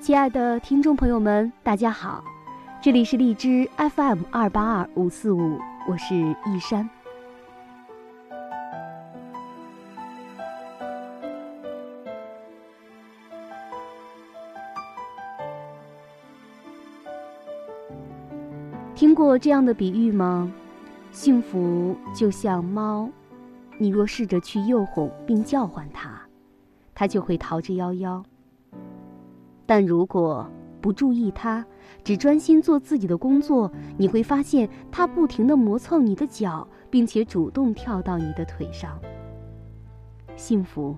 亲爱的听众朋友们，大家好，这里是荔枝 FM 二八二五四五，我是一山。听过这样的比喻吗？幸福就像猫，你若试着去诱哄并叫唤它，它就会逃之夭夭。但如果不注意它，只专心做自己的工作，你会发现它不停地磨蹭你的脚，并且主动跳到你的腿上。幸福，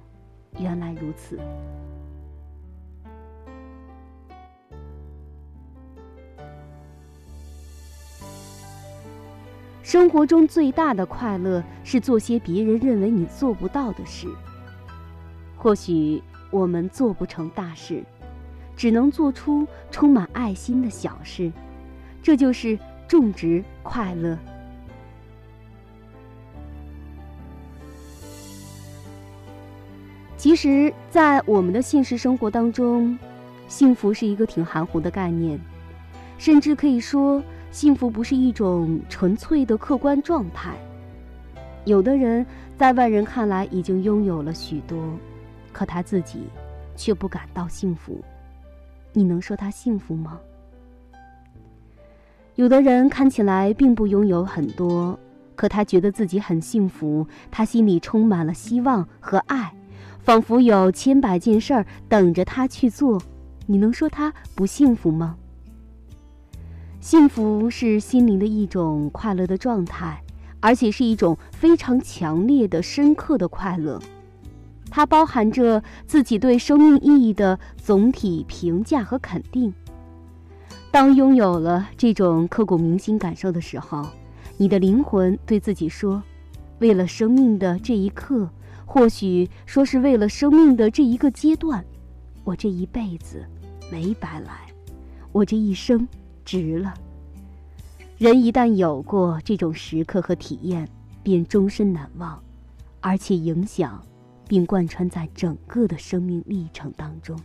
原来如此。生活中最大的快乐是做些别人认为你做不到的事。或许我们做不成大事。只能做出充满爱心的小事，这就是种植快乐。其实，在我们的现实生活当中，幸福是一个挺含糊的概念，甚至可以说，幸福不是一种纯粹的客观状态。有的人在外人看来已经拥有了许多，可他自己却不感到幸福。你能说他幸福吗？有的人看起来并不拥有很多，可他觉得自己很幸福，他心里充满了希望和爱，仿佛有千百件事儿等着他去做。你能说他不幸福吗？幸福是心灵的一种快乐的状态，而且是一种非常强烈的、深刻的快乐。它包含着自己对生命意义的总体评价和肯定。当拥有了这种刻骨铭心感受的时候，你的灵魂对自己说：“为了生命的这一刻，或许说是为了生命的这一个阶段，我这一辈子没白来，我这一生值了。”人一旦有过这种时刻和体验，便终身难忘，而且影响。并贯穿在整个的生命历程当中。